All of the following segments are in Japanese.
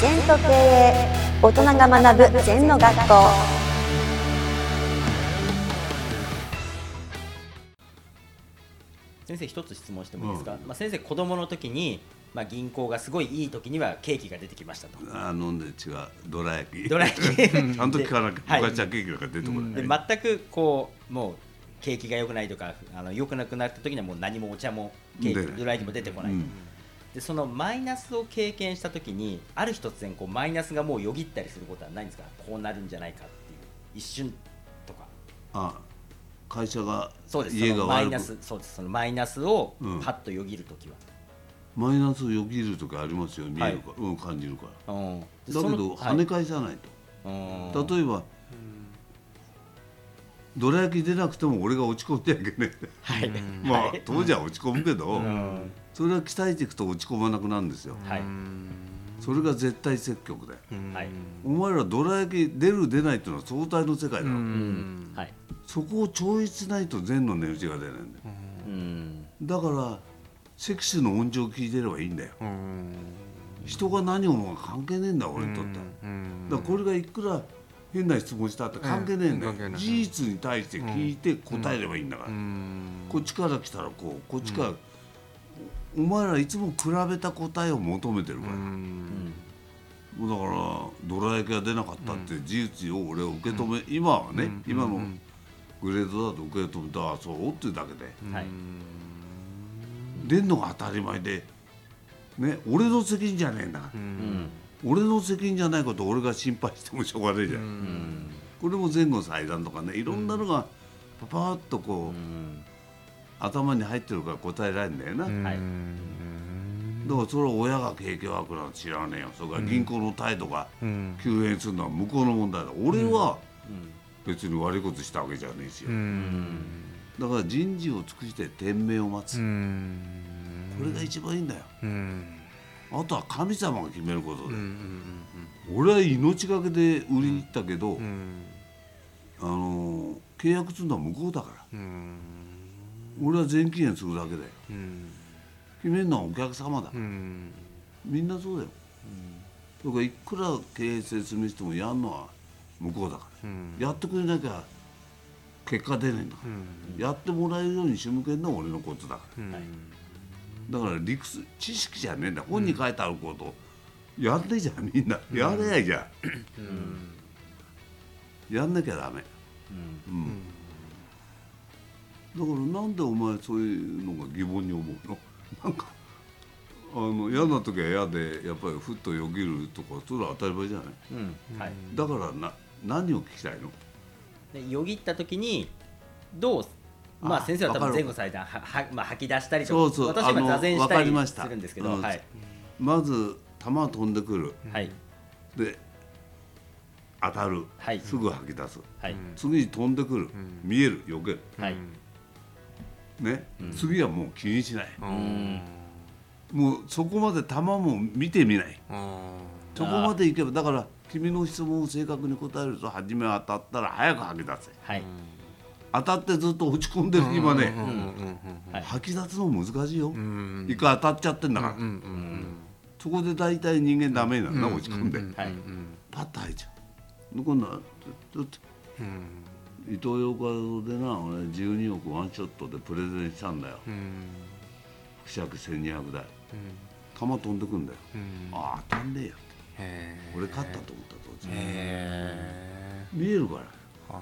全と経営大人が学ぶ全の学校。先生一つ質問してもいいですか、まあ、先生子供の時に、まあ、銀行がすごいいい時にはケーキが出てきましたと。あ飲んで違うどら焼き。どら焼き。ちゃんと聞かなきゃ、はい。昔はケーキなんか出てこない、で全くこうもう景気が良くないとかあの良くなくなった時にはもう何もお茶もケーキどら焼きも出てこない、うんでそのマイナスを経験した時にある日突然こうマイナスがもうよぎったりすることはないんですか？こうなるんじゃないかっていう一瞬とか。あ会社がそうです家そのマイナスそうですそのマイナスをうん。パッとよぎる時は、マイナスをよぎる時ありますよ見えるか、うん感じるから。うん、だけど跳ね返さないはいと、例えば、どら焼き出なくても俺が落ち込んでやけね。はい、まあはい当時は落ち込むけど、うんそれは鍛えていくと落ち込まなくなるんですよ、はい。それが絶対積極で、はい。お前らどら焼き出る出ないっていうのは相対の世界だろ、うん。はい。そこを超越しないと善の値打ちが出ないんだよ、うん。だからセクシーの音情を聞いてればいいんだよ、人が何を思うか関係ねえんだ俺にとっては、だからこれがいくら変な質問したって関係ねえんだよ、事実に対して聞いて答えればいいんだから、こっちから来たらこうこっちから、お前らいつも比べた答えを求めてるから、もうだからどら焼きが出なかったって事実を俺を受け止め、今はね、今のグレードだと受け止めたらそうっていうだけで、はい。出んのが当たり前で、ね、俺の責任じゃねえんだ俺の責任じゃないことを俺が心配してもしょうがねえじゃん、これも前後祭壇とかねいろんなのがパパーッとこう、頭に入ってるから答えられるんだよな、はい。だからそれは親が景気悪くなんて知らねえよそれから銀行の態度が急変するのは向こうの問題だ。俺は別に悪いことしたわけじゃねえしよ、だから人事を尽くして天命を待つ、これが一番いいんだよ、あとは神様が決めることで、俺は命がけで売りに行ったけど、あの契約するのは向こうだから、俺は全期限するだけだよ、決めるのはお客様だ。から、みんなそうだよ、だからいくら経営説明してもやるのは向こうだから、やってくれなきゃ結果出ねえんだから、やってもらえるように仕向けるのは俺のことだから、だから理屈知識じゃねえんだ。本に書いてあること。をやんねえじゃんみんな、やれやいじゃん、やんなきゃダメ、うんだからなんでお前そういうのが疑問に思うの？なんかあの嫌な時は嫌でやっぱりふっとよぎるとかそれは当たり前じゃない？うん。はい。だからな何を聞きたいの？でよぎった時にどうまああ先生は多分前後された。ははまあ吐き出したりとそうそう。私は座禅したりかりましたするんですけど、うんはい。まず弾飛んでくる。はい。で当たる、はい。すぐ吐き出す。はい。次に飛んでくる、見える。避ける。はいね、次はもう気にしない、うん。もうそこまで弾も見てみない。そこまでいけばだから君の質問を正確に答えると初めは当たったら早く吐き出せ。はい。当たってずっと落ち込んでる暇ね、はい。吐き出すの難しいよ、一回当たっちゃってんだから、そこで大体人間ダメになるな、落ち込んで、はい。パッと吐いちゃう。今度はちょっと、伊東洋華堂でな俺12億ワンショットでプレゼンしたんだよ、不釈1200台、弾飛んでくんだよ、ああ当たんねえや俺勝ったと思った当時見えるから。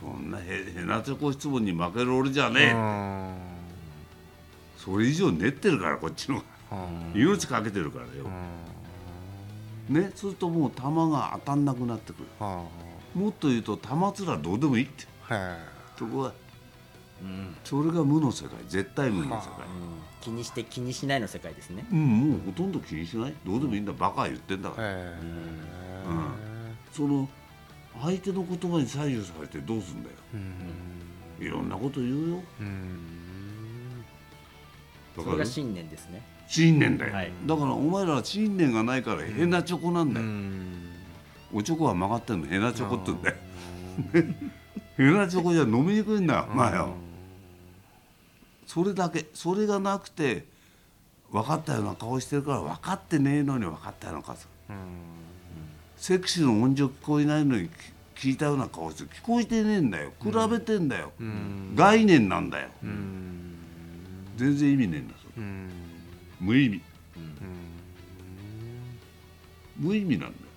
そんなへへなちょこ質問に負ける俺じゃねえ。それ以上練ってるからこっちの命かけてるからよ。ねそうするともう弾が当たんなくなってくるもっと言うと弾すらどうでもいいって。そこは。それが無の世界絶対無の世界。気にして気にしないの世界ですね。うんもうほとんど気にしない。どうでもいいんだバカ言ってんだから、うん、その相手の言葉に左右されてどうすんだよ、いろんなこと言うよ、だからそれが信念ですね。信念だよ、はい。だからお前らは信念がないから変なチョコなんだよ、おチョコは曲がってんの変なチョコって言うんだよ。変なチョコじゃ飲みにくいんだよ、まあよ。それだけそれがなくて分かったような顔してるから分かってねえのに分かったような顔する。セクシーの音情聞こえないのに聞いたような顔して聞こえてねえんだよ。比べてんだよ、概念なんだよ、全然意味ねえんだそれ、無意味、無意味なんだよ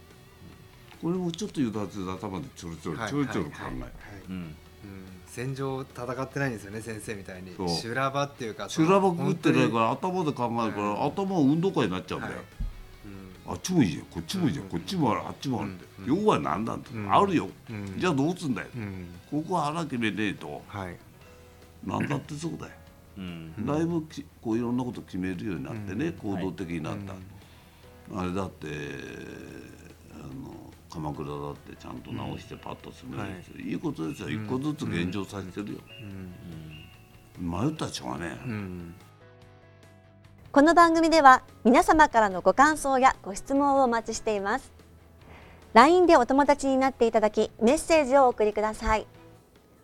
これもちょっと油断する頭でちょろちょろちょろちょろ考える、戦場戦ってないんですよね先生みたいに。修羅場っていうか修羅場食ってないらから頭で考えるから、頭は運動会になっちゃうんだよ、あっちもいいじゃんこっちもいいじゃん、こっちもあるあっちもあるって、要は何なんだ、あるよ、じゃあどうすんだよ、ここは腹決めねえと。はい。何だってそうだよ、うん。だいぶきこういろんなこと決めるようになってね、行動的になった、あれだってあの鎌倉だってちゃんと直してパッと進めるんですよ、い、いことですよ一個ずつ現状させてるよ、迷ったらしょうがねえ、この番組では皆様からのご感想やご質問をお待ちしています。LINE でお友達になっていただきメッセージをお送りください。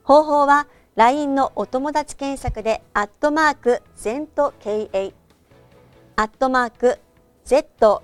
方法は LINE のお友達検索でアットマーク ZENTKA アットマーク ZENTO